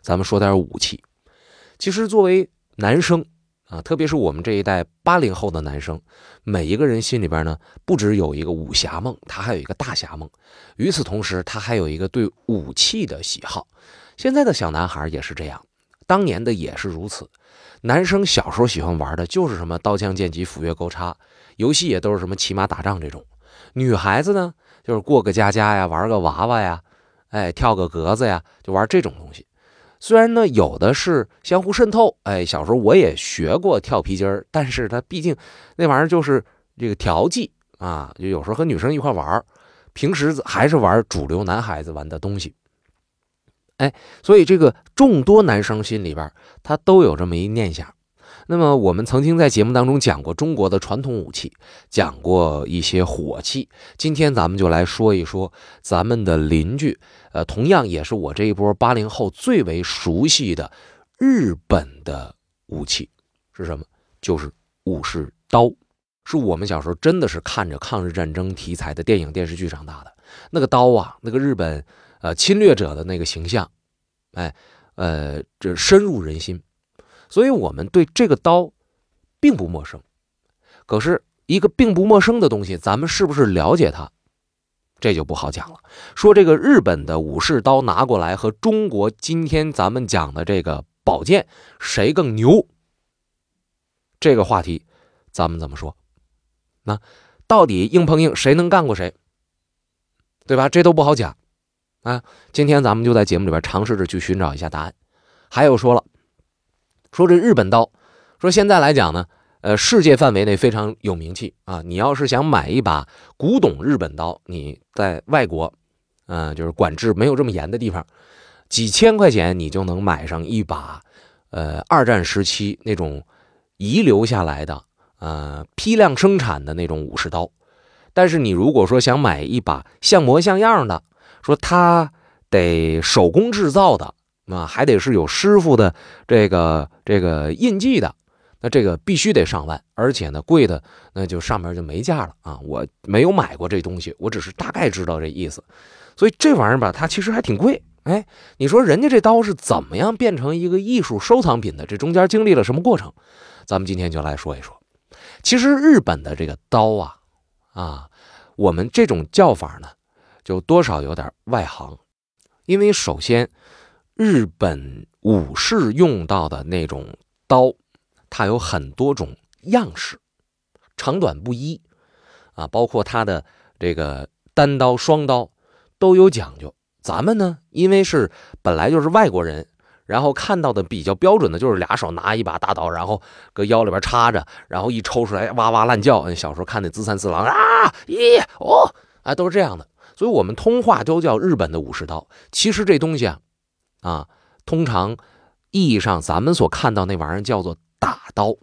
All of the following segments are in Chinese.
咱们说点武器。其实作为男生啊，特别是我们这一代八零后的男生，每一个人心里边呢，不只有一个武侠梦，他还有一个大侠梦。与此同时，他还有一个对武器的喜好。现在的小男孩也是这样，当年的也是如此。男生小时候喜欢玩的就是什么刀枪剑戟斧钺钩叉，游戏也都是什么骑马打仗这种。女孩子呢，就是过个家家呀，玩个娃娃呀，哎，跳个格子呀，就玩这种东西。虽然呢，有的是相互渗透，哎，小时候我也学过跳皮筋儿，但是它毕竟那玩意儿就是这个调剂啊，就有时候和女生一块玩，平时还是玩主流男孩子玩的东西。哎，所以这个众多男生心里边，他都有这么一念想。那么我们曾经在节目当中讲过中国的传统武器，讲过一些火器。今天咱们就来说一说咱们的邻居，呃，同样也是我这一波八零后最为熟悉的日本的武器是什么？就是武士刀。是我们小时候真的是看着抗日战争题材的电影电视剧长大的。那个刀啊，那个日本。呃，侵略者的那个形象，哎，呃，这深入人心，所以我们对这个刀并不陌生。可是，一个并不陌生的东西，咱们是不是了解它，这就不好讲了。说这个日本的武士刀拿过来和中国今天咱们讲的这个宝剑谁更牛？这个话题，咱们怎么说？那到底硬碰硬谁能干过谁？对吧？这都不好讲。啊，今天咱们就在节目里边尝试着去寻找一下答案。还有说了，说这日本刀，说现在来讲呢，呃，世界范围内非常有名气啊。你要是想买一把古董日本刀，你在外国，嗯，就是管制没有这么严的地方，几千块钱你就能买上一把，呃，二战时期那种遗留下来的，呃，批量生产的那种武士刀。但是你如果说想买一把像模像样的，说他得手工制造的啊，还得是有师傅的这个这个印记的，那这个必须得上万，而且呢贵的那就上面就没价了啊！我没有买过这东西，我只是大概知道这意思。所以这玩意儿吧，它其实还挺贵。哎，你说人家这刀是怎么样变成一个艺术收藏品的？这中间经历了什么过程？咱们今天就来说一说。其实日本的这个刀啊，啊，我们这种叫法呢。就多少有点外行，因为首先，日本武士用到的那种刀，它有很多种样式，长短不一，啊，包括它的这个单刀、双刀都有讲究。咱们呢，因为是本来就是外国人，然后看到的比较标准的就是俩手拿一把大刀，然后搁腰里边插着，然后一抽出来哇哇乱叫。小时候看那《自三四郎》啊，咦哦，啊，都是这样的。所以，我们通话都叫日本的武士刀。其实这东西啊，啊，通常意义上咱们所看到那玩意儿叫做打刀。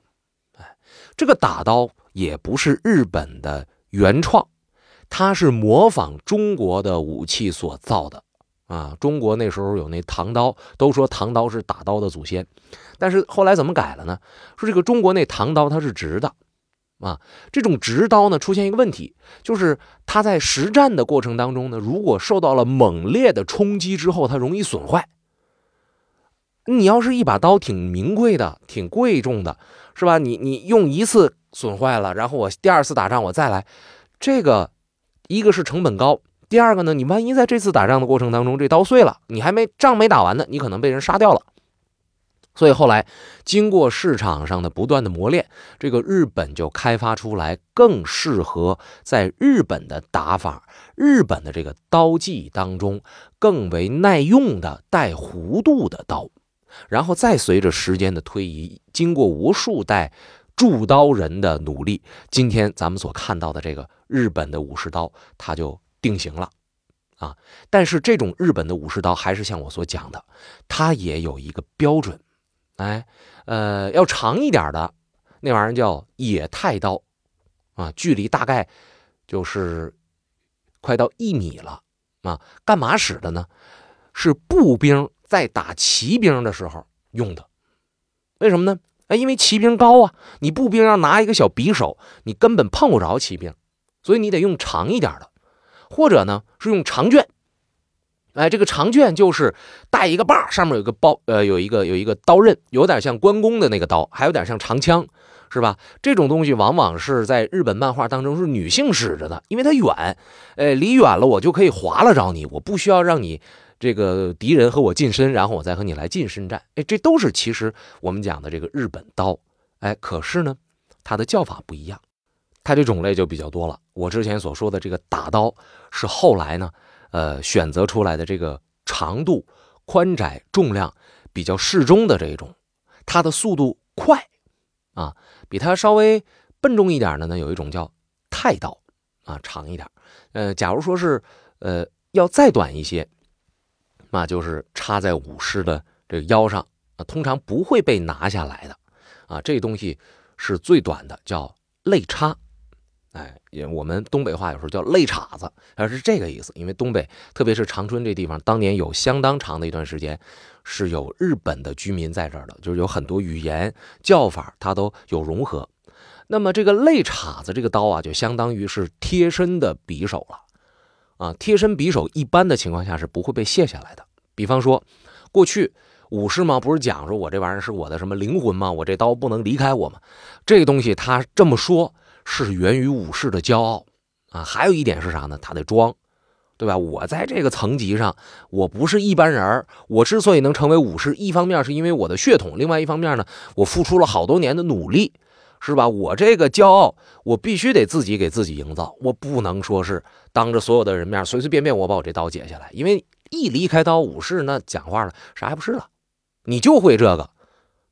哎，这个打刀也不是日本的原创，它是模仿中国的武器所造的。啊，中国那时候有那唐刀，都说唐刀是打刀的祖先。但是后来怎么改了呢？说这个中国那唐刀它是直的。啊，这种直刀呢，出现一个问题，就是它在实战的过程当中呢，如果受到了猛烈的冲击之后，它容易损坏。你要是一把刀挺名贵的、挺贵重的，是吧？你你用一次损坏了，然后我第二次打仗我再来，这个一个是成本高，第二个呢，你万一在这次打仗的过程当中这刀碎了，你还没仗没打完呢，你可能被人杀掉了。所以后来，经过市场上的不断的磨练，这个日本就开发出来更适合在日本的打法、日本的这个刀技当中更为耐用的带弧度的刀。然后再随着时间的推移，经过无数代铸刀人的努力，今天咱们所看到的这个日本的武士刀，它就定型了啊。但是这种日本的武士刀还是像我所讲的，它也有一个标准。哎，呃，要长一点的那玩意儿叫野太刀，啊，距离大概就是快到一米了啊。干嘛使的呢？是步兵在打骑兵的时候用的。为什么呢？哎，因为骑兵高啊，你步兵要拿一个小匕首，你根本碰不着骑兵，所以你得用长一点的，或者呢是用长卷。哎，这个长卷就是带一个把上面有个包，呃，有一个有一个刀刃，有点像关公的那个刀，还有点像长枪，是吧？这种东西往往是在日本漫画当中是女性使着的，因为它远，呃，离远了我就可以划拉着你，我不需要让你这个敌人和我近身，然后我再和你来近身战。哎，这都是其实我们讲的这个日本刀。哎，可是呢，它的叫法不一样，它这种类就比较多了。我之前所说的这个打刀是后来呢。呃，选择出来的这个长度、宽窄、重量比较适中的这一种，它的速度快啊，比它稍微笨重一点的呢，有一种叫太刀啊，长一点。呃，假如说是呃要再短一些，那就是插在武士的这个腰上啊，通常不会被拿下来的啊，这东西是最短的，叫肋插。哎，也我们东北话有时候叫肋叉子，它是这个意思。因为东北，特别是长春这地方，当年有相当长的一段时间是有日本的居民在这儿的，就是有很多语言叫法它都有融合。那么这个肋叉子这个刀啊，就相当于是贴身的匕首了啊。贴身匕首一般的情况下是不会被卸下来的。比方说，过去武士嘛，不是讲说我这玩意儿是我的什么灵魂吗？我这刀不能离开我吗？这个东西他这么说。是源于武士的骄傲啊！还有一点是啥呢？他得装，对吧？我在这个层级上，我不是一般人我之所以能成为武士，一方面是因为我的血统，另外一方面呢，我付出了好多年的努力，是吧？我这个骄傲，我必须得自己给自己营造，我不能说是当着所有的人面随随便便我把我这刀解下来，因为一离开刀，武士那讲话了，啥也不是了，你就会这个，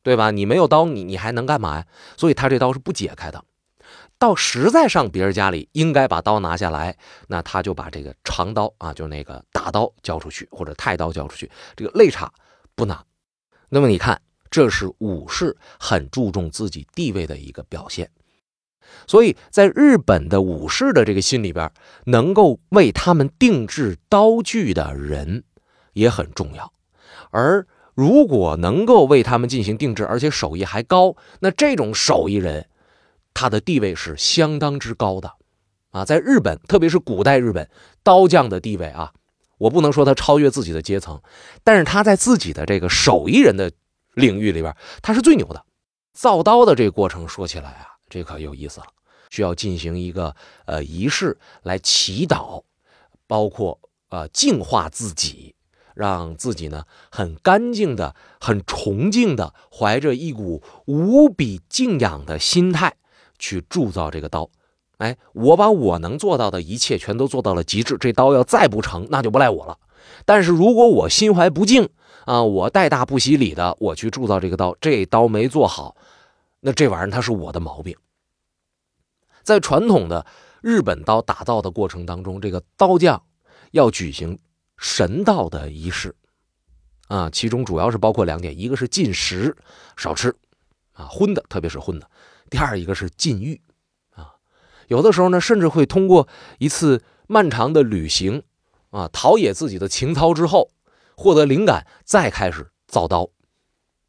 对吧？你没有刀，你你还能干嘛呀？所以他这刀是不解开的。到实在上别人家里，应该把刀拿下来，那他就把这个长刀啊，就那个大刀交出去，或者太刀交出去，这个肋叉不拿。那么你看，这是武士很注重自己地位的一个表现。所以在日本的武士的这个心里边，能够为他们定制刀具的人也很重要。而如果能够为他们进行定制，而且手艺还高，那这种手艺人。他的地位是相当之高的，啊，在日本，特别是古代日本，刀匠的地位啊，我不能说他超越自己的阶层，但是他在自己的这个手艺人的领域里边，他是最牛的。造刀的这个过程说起来啊，这可有意思了，需要进行一个呃仪式来祈祷，包括呃净化自己，让自己呢很干净的、很崇敬的，怀着一股无比敬仰的心态。去铸造这个刀，哎，我把我能做到的一切全都做到了极致。这刀要再不成，那就不赖我了。但是如果我心怀不敬啊，我带大不洗礼的，我去铸造这个刀，这刀没做好，那这玩意儿它是我的毛病。在传统的日本刀打造的过程当中，这个刀匠要举行神道的仪式啊，其中主要是包括两点，一个是禁食，少吃啊，荤的，特别是荤的。第二一个是禁欲，啊，有的时候呢，甚至会通过一次漫长的旅行，啊，陶冶自己的情操之后，获得灵感，再开始造刀，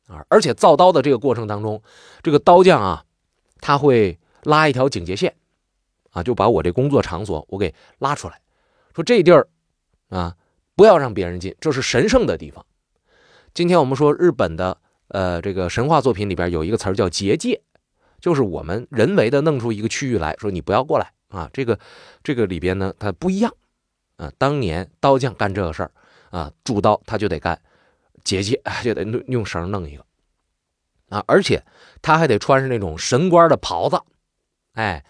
啊，而且造刀的这个过程当中，这个刀匠啊，他会拉一条警戒线，啊，就把我这工作场所我给拉出来，说这地儿，啊，不要让别人进，这是神圣的地方。今天我们说日本的，呃，这个神话作品里边有一个词儿叫结界。就是我们人为的弄出一个区域来说，你不要过来啊！这个，这个里边呢，它不一样啊。当年刀匠干这个事儿啊，铸刀他就得干结界，就得用绳弄一个啊，而且他还得穿上那种神官的袍子，哎，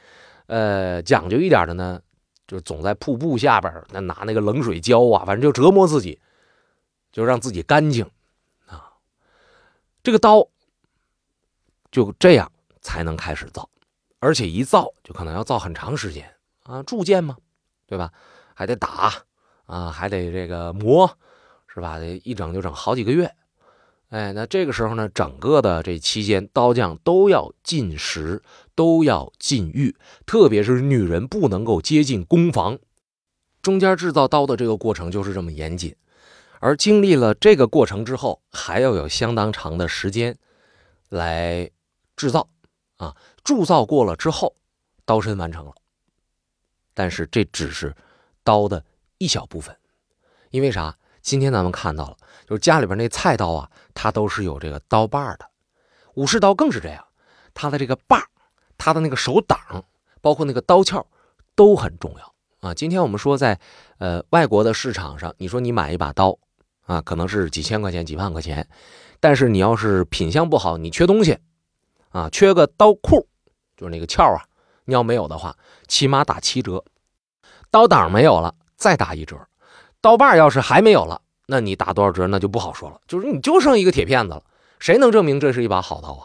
呃，讲究一点的呢，就总在瀑布下边那拿那个冷水浇啊，反正就折磨自己，就让自己干净啊。这个刀就这样。才能开始造，而且一造就可能要造很长时间啊，铸剑嘛，对吧？还得打啊，还得这个磨，是吧？得一整就整好几个月。哎，那这个时候呢，整个的这期间，刀匠都要禁食，都要禁欲，特别是女人不能够接近工房。中间制造刀的这个过程就是这么严谨，而经历了这个过程之后，还要有相当长的时间来制造。啊，铸造过了之后，刀身完成了。但是这只是刀的一小部分，因为啥？今天咱们看到了，就是家里边那菜刀啊，它都是有这个刀把的。武士刀更是这样，它的这个把，它的那个手挡，包括那个刀鞘，都很重要啊。今天我们说在呃外国的市场上，你说你买一把刀啊，可能是几千块钱、几万块钱，但是你要是品相不好，你缺东西啊，缺个刀库，就是那个鞘啊，你要没有的话，起码打七折。刀挡没有了，再打一折；刀把要是还没有了，那你打多少折那就不好说了。就是你就剩一个铁片子了，谁能证明这是一把好刀啊？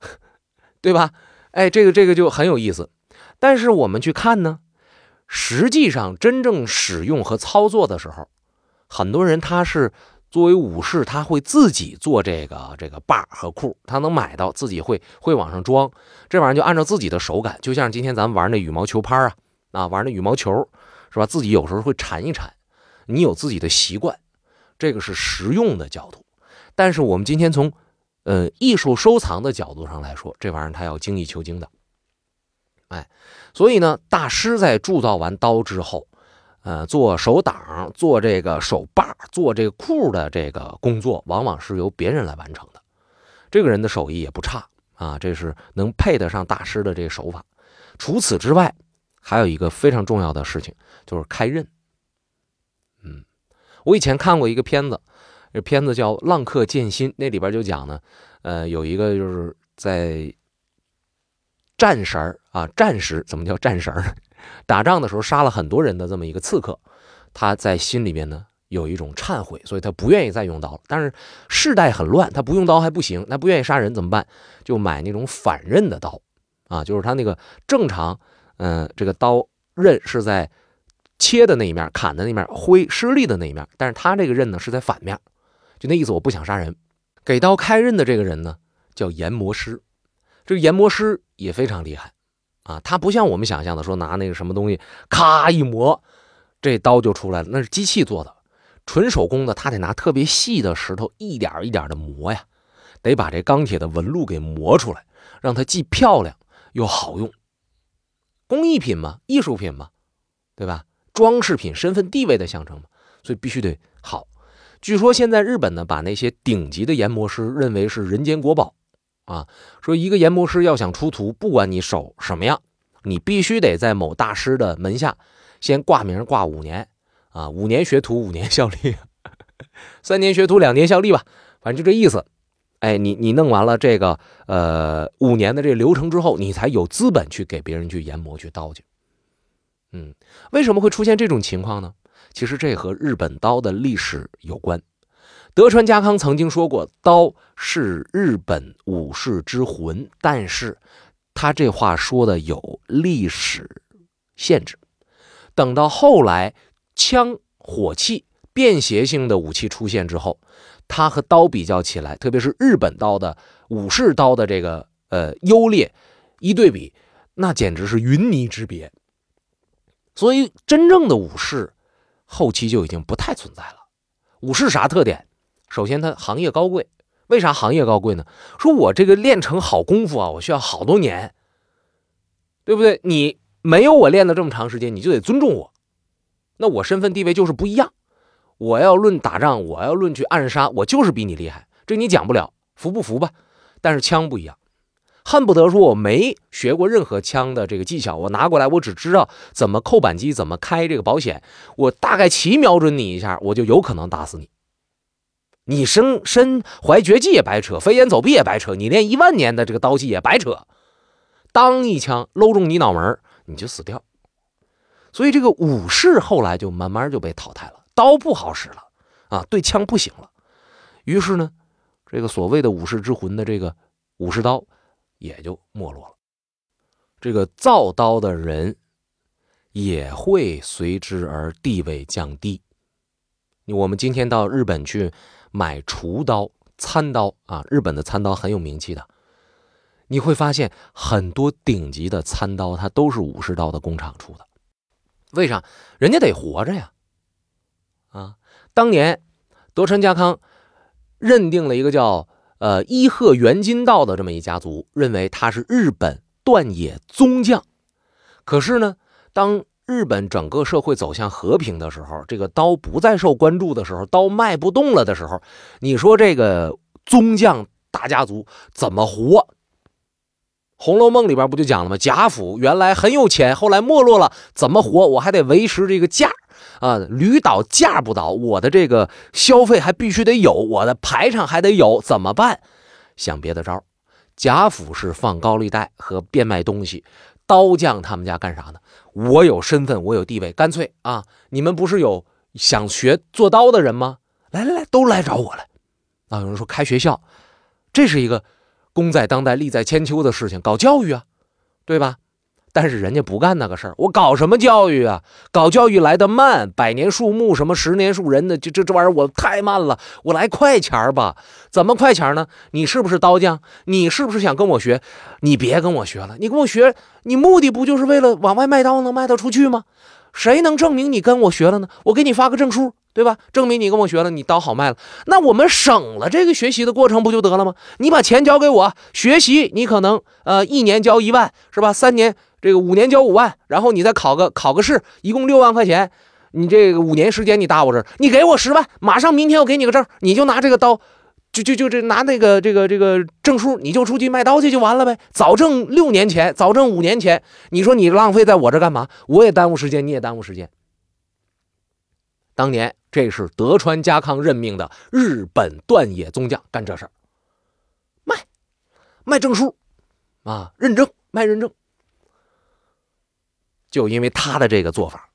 对吧？哎，这个这个就很有意思。但是我们去看呢，实际上真正使用和操作的时候，很多人他是作为武士，他会自己做这个这个把和库，他能买到，自己会会往上装。这玩意儿就按照自己的手感，就像今天咱们玩那羽毛球拍啊。啊，玩那羽毛球是吧？自己有时候会缠一缠，你有自己的习惯，这个是实用的角度。但是我们今天从呃艺术收藏的角度上来说，这玩意儿它要精益求精的。哎，所以呢，大师在铸造完刀之后，呃，做手挡、做这个手把、做这个库的这个工作，往往是由别人来完成的。这个人的手艺也不差啊，这是能配得上大师的这个手法。除此之外，还有一个非常重要的事情，就是开刃。嗯，我以前看过一个片子，这片子叫《浪客剑心》，那里边就讲呢，呃，有一个就是在战神啊，战时怎么叫战神呢？打仗的时候杀了很多人的这么一个刺客，他在心里面呢有一种忏悔，所以他不愿意再用刀了。但是世代很乱，他不用刀还不行，他不愿意杀人怎么办？就买那种反刃的刀啊，就是他那个正常。嗯，这个刀刃是在切的那一面，砍的那一面，挥施力的那一面。但是他这个刃呢是在反面，就那意思，我不想杀人。给刀开刃的这个人呢叫研磨师，这个研磨师也非常厉害啊。他不像我们想象的说拿那个什么东西咔一磨，这刀就出来了，那是机器做的，纯手工的。他得拿特别细的石头一点一点的磨呀，得把这钢铁的纹路给磨出来，让它既漂亮又好用。工艺品嘛，艺术品嘛，对吧？装饰品、身份地位的象征嘛，所以必须得好。据说现在日本呢，把那些顶级的研磨师认为是人间国宝啊。说一个研磨师要想出徒，不管你手什么样，你必须得在某大师的门下先挂名挂五年啊，五年学徒，五年效力，三年学徒，两年效力吧，反正就这意思。哎，你你弄完了这个呃五年的这个流程之后，你才有资本去给别人去研磨去刀去。嗯，为什么会出现这种情况呢？其实这和日本刀的历史有关。德川家康曾经说过，刀是日本武士之魂，但是他这话说的有历史限制。等到后来枪、火器、便携性的武器出现之后。它和刀比较起来，特别是日本刀的武士刀的这个呃优劣一对比，那简直是云泥之别。所以，真正的武士后期就已经不太存在了。武士啥特点？首先，他行业高贵。为啥行业高贵呢？说我这个练成好功夫啊，我需要好多年，对不对？你没有我练了这么长时间，你就得尊重我，那我身份地位就是不一样。我要论打仗，我要论去暗杀，我就是比你厉害，这你讲不了，服不服吧？但是枪不一样，恨不得说我没学过任何枪的这个技巧，我拿过来，我只知道怎么扣扳机，怎么开这个保险，我大概齐瞄准你一下，我就有可能打死你。你身身怀绝技也白扯，飞檐走壁也白扯，你练一万年的这个刀技也白扯，当一枪搂中你脑门，你就死掉。所以这个武士后来就慢慢就被淘汰了。刀不好使了，啊，对枪不行了，于是呢，这个所谓的武士之魂的这个武士刀也就没落了，这个造刀的人也会随之而地位降低。我们今天到日本去买厨刀、餐刀啊，日本的餐刀很有名气的，你会发现很多顶级的餐刀，它都是武士刀的工厂出的，为啥？人家得活着呀。啊，当年德川家康认定了一个叫呃伊贺元金道的这么一家族，认为他是日本断野宗将。可是呢，当日本整个社会走向和平的时候，这个刀不再受关注的时候，刀卖不动了的时候，你说这个宗将大家族怎么活？《红楼梦》里边不就讲了吗？贾府原来很有钱，后来没落了，怎么活？我还得维持这个价啊，驴倒架不倒，我的这个消费还必须得有，我的排场还得有，怎么办？想别的招。贾府是放高利贷和变卖东西，刀匠他们家干啥呢？我有身份，我有地位，干脆啊，你们不是有想学做刀的人吗？来来来，都来找我来。啊，有人说开学校，这是一个功在当代、利在千秋的事情，搞教育啊，对吧？但是人家不干那个事儿，我搞什么教育啊？搞教育来的慢，百年树木什么十年树人的，这这这玩意儿我太慢了，我来快钱儿吧？怎么快钱儿呢？你是不是刀匠？你是不是想跟我学？你别跟我学了，你跟我学，你目的不就是为了往外卖刀能卖得出去吗？谁能证明你跟我学了呢？我给你发个证书，对吧？证明你跟我学了，你刀好卖了，那我们省了这个学习的过程不就得了吗？你把钱交给我学习，你可能呃一年交一万，是吧？三年。这个五年交五万，然后你再考个考个试，一共六万块钱。你这个五年时间你搭我这儿，你给我十万，马上明天我给你个证，你就拿这个刀，就就就这拿那个这个这个证书，你就出去卖刀去就完了呗。早挣六年前，早挣五年前，你说你浪费在我这干嘛？我也耽误时间，你也耽误时间。当年这是德川家康任命的日本断野宗将干这事儿，卖卖证书啊，认证卖认证。就因为他的这个做法，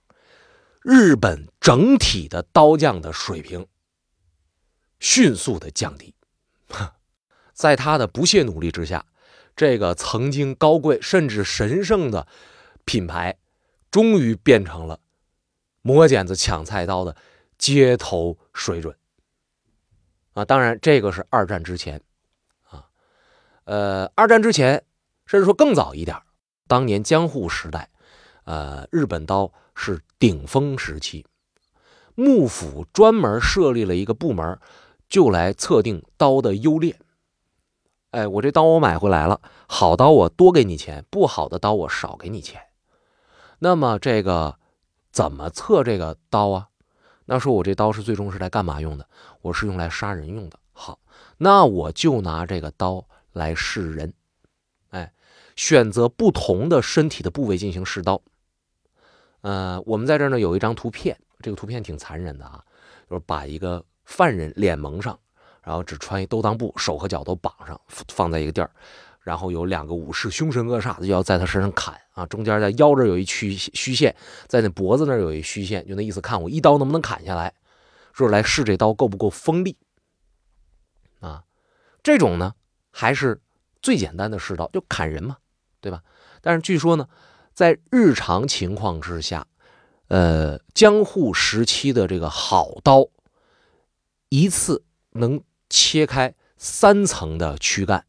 日本整体的刀匠的水平迅速的降低。在他的不懈努力之下，这个曾经高贵甚至神圣的品牌，终于变成了磨剪子抢菜刀的街头水准。啊，当然这个是二战之前，啊，呃，二战之前，甚至说更早一点，当年江户时代。呃，日本刀是顶峰时期，幕府专门设立了一个部门，就来测定刀的优劣。哎，我这刀我买回来了，好刀我多给你钱，不好的刀我少给你钱。那么这个怎么测这个刀啊？那说我这刀是最终是来干嘛用的？我是用来杀人用的。好，那我就拿这个刀来试人。哎，选择不同的身体的部位进行试刀。呃，我们在这儿呢有一张图片，这个图片挺残忍的啊，就是把一个犯人脸蒙上，然后只穿一兜裆布，手和脚都绑上，放在一个地儿，然后有两个武士凶神恶煞的就要在他身上砍啊，中间在腰这有一虚虚线，在那脖子那有一虚线，就那意思，看我一刀能不能砍下来，说来试这刀够不够锋利啊？这种呢还是最简单的试刀，就砍人嘛，对吧？但是据说呢。在日常情况之下，呃，江户时期的这个好刀，一次能切开三层的躯干，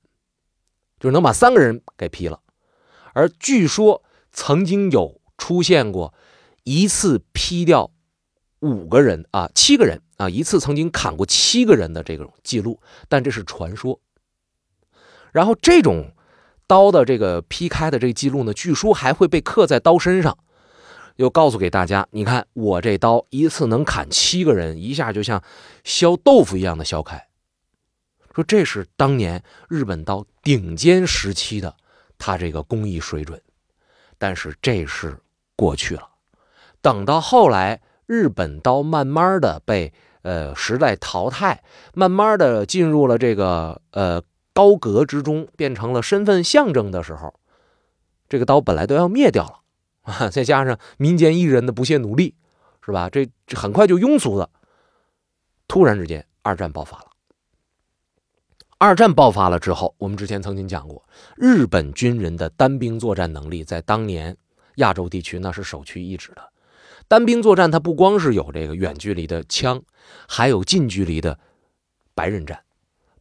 就是能把三个人给劈了。而据说曾经有出现过一次劈掉五个人啊，七个人啊，一次曾经砍过七个人的这种记录，但这是传说。然后这种。刀的这个劈开的这个记录呢，据说还会被刻在刀身上，又告诉给大家，你看我这刀一次能砍七个人，一下就像削豆腐一样的削开。说这是当年日本刀顶尖时期的他这个工艺水准，但是这是过去了。等到后来日本刀慢慢的被呃时代淘汰，慢慢的进入了这个呃。刀阁之中变成了身份象征的时候，这个刀本来都要灭掉了啊！再加上民间艺人的不懈努力，是吧？这很快就庸俗了。突然之间，二战爆发了。二战爆发了之后，我们之前曾经讲过，日本军人的单兵作战能力在当年亚洲地区那是首屈一指的。单兵作战，它不光是有这个远距离的枪，还有近距离的白刃战。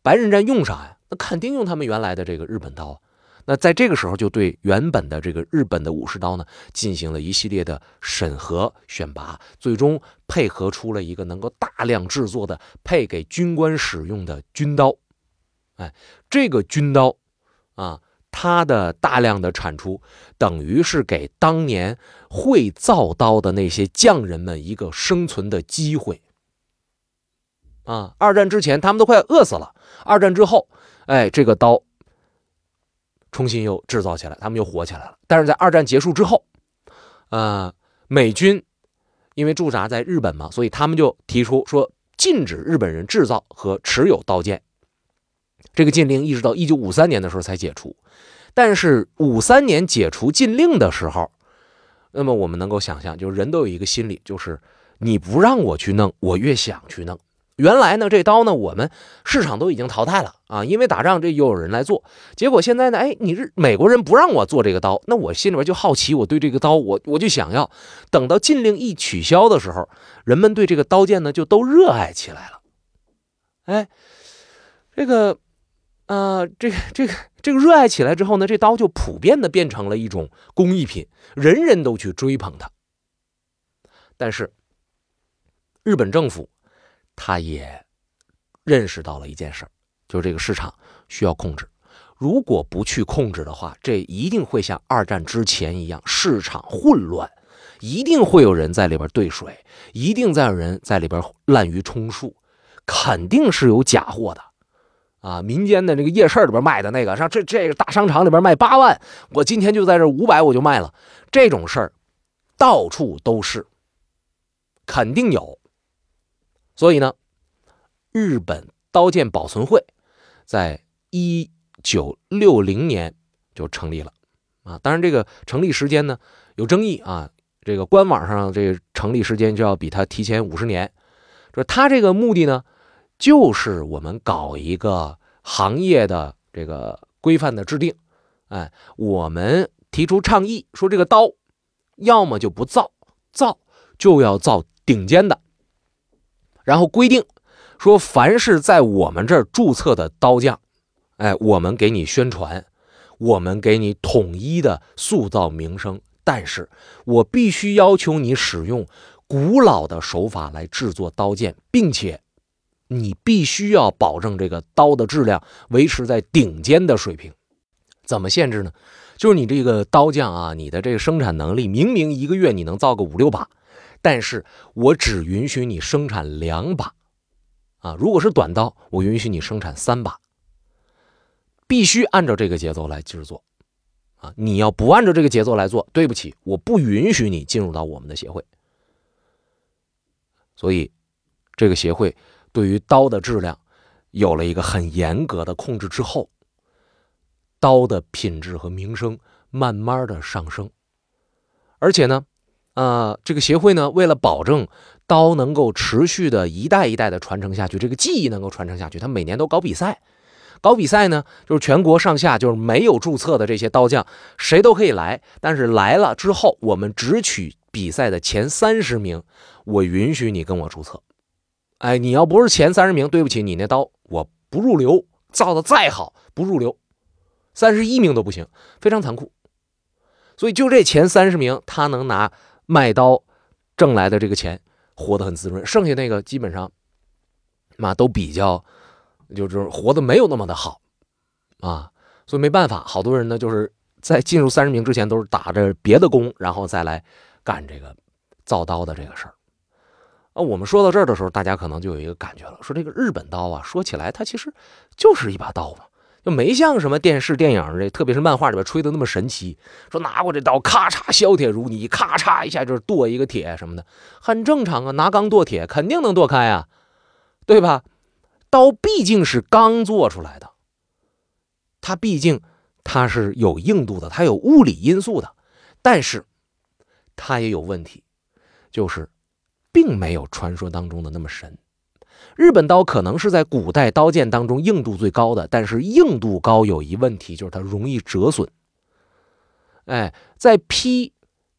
白刃战用啥呀？那肯定用他们原来的这个日本刀，那在这个时候就对原本的这个日本的武士刀呢进行了一系列的审核选拔，最终配合出了一个能够大量制作的配给军官使用的军刀。哎，这个军刀啊，它的大量的产出，等于是给当年会造刀的那些匠人们一个生存的机会。啊，二战之前他们都快饿死了，二战之后，哎，这个刀重新又制造起来，他们又火起来了。但是在二战结束之后，呃，美军因为驻扎在日本嘛，所以他们就提出说禁止日本人制造和持有刀剑。这个禁令一直到一九五三年的时候才解除。但是五三年解除禁令的时候，那么我们能够想象，就是人都有一个心理，就是你不让我去弄，我越想去弄。原来呢，这刀呢，我们市场都已经淘汰了啊，因为打仗这又有人来做。结果现在呢，哎，你是美国人不让我做这个刀，那我心里边就好奇，我对这个刀，我我就想要。等到禁令一取消的时候，人们对这个刀剑呢，就都热爱起来了。哎，这个，啊，这个这个这个热爱起来之后呢，这刀就普遍的变成了一种工艺品，人人都去追捧它。但是，日本政府。他也认识到了一件事，就是这个市场需要控制。如果不去控制的话，这一定会像二战之前一样，市场混乱，一定会有人在里边兑水，一定在有人在里边滥竽充数，肯定是有假货的啊！民间的那个夜市里边卖的那个，像这这个大商场里边卖八万，我今天就在这五百我就卖了，这种事儿到处都是，肯定有。所以呢，日本刀剑保存会在一九六零年就成立了啊。当然，这个成立时间呢有争议啊。这个官网上这个成立时间就要比它提前五十年。说它这个目的呢，就是我们搞一个行业的这个规范的制定。哎，我们提出倡议说，这个刀要么就不造，造就要造顶尖的。然后规定说，凡是在我们这儿注册的刀匠，哎，我们给你宣传，我们给你统一的塑造名声。但是我必须要求你使用古老的手法来制作刀剑，并且你必须要保证这个刀的质量维持在顶尖的水平。怎么限制呢？就是你这个刀匠啊，你的这个生产能力，明明一个月你能造个五六把。但是我只允许你生产两把，啊，如果是短刀，我允许你生产三把，必须按照这个节奏来制作，啊，你要不按照这个节奏来做，对不起，我不允许你进入到我们的协会。所以，这个协会对于刀的质量有了一个很严格的控制之后，刀的品质和名声慢慢的上升，而且呢。呃，这个协会呢，为了保证刀能够持续的一代一代的传承下去，这个技艺能够传承下去，他每年都搞比赛。搞比赛呢，就是全国上下就是没有注册的这些刀匠，谁都可以来。但是来了之后，我们只取比赛的前三十名，我允许你跟我注册。哎，你要不是前三十名，对不起，你那刀我不入流，造的再好不入流，三十一名都不行，非常残酷。所以就这前三十名，他能拿。卖刀挣来的这个钱活得很滋润，剩下那个基本上，嘛都比较，就是活得没有那么的好，啊，所以没办法，好多人呢就是在进入三十名之前都是打着别的工，然后再来干这个造刀的这个事儿。啊，我们说到这儿的时候，大家可能就有一个感觉了，说这个日本刀啊，说起来它其实就是一把刀嘛。就没像什么电视、电影这，特别是漫画里边吹的那么神奇。说拿过这刀，咔嚓削铁如泥，咔嚓一下就是剁一个铁什么的，很正常啊。拿钢剁铁，肯定能剁开啊，对吧？刀毕竟是钢做出来的，它毕竟它是有硬度的，它有物理因素的，但是它也有问题，就是并没有传说当中的那么神。日本刀可能是在古代刀剑当中硬度最高的，但是硬度高有一问题，就是它容易折损。哎，在劈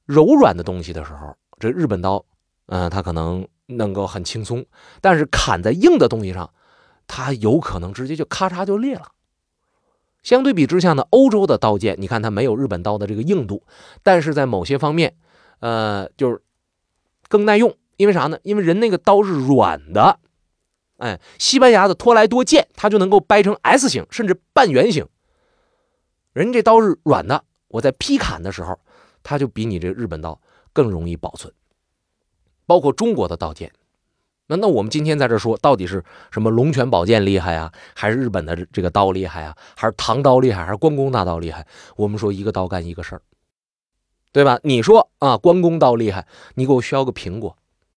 柔软的东西的时候，这日本刀，嗯，它可能能够很轻松；但是砍在硬的东西上，它有可能直接就咔嚓就裂了。相对比之下呢，欧洲的刀剑，你看它没有日本刀的这个硬度，但是在某些方面，呃，就是更耐用。因为啥呢？因为人那个刀是软的。哎，西班牙的托莱多剑，它就能够掰成 S 型，甚至半圆形。人这刀是软的，我在劈砍的时候，它就比你这日本刀更容易保存。包括中国的刀剑，那那我们今天在这说，到底是什么龙泉宝剑厉害啊，还是日本的这个刀厉害啊，还是唐刀厉害，还是关公大刀厉害？我们说一个刀干一个事儿，对吧？你说啊，关公刀厉害，你给我削个苹果，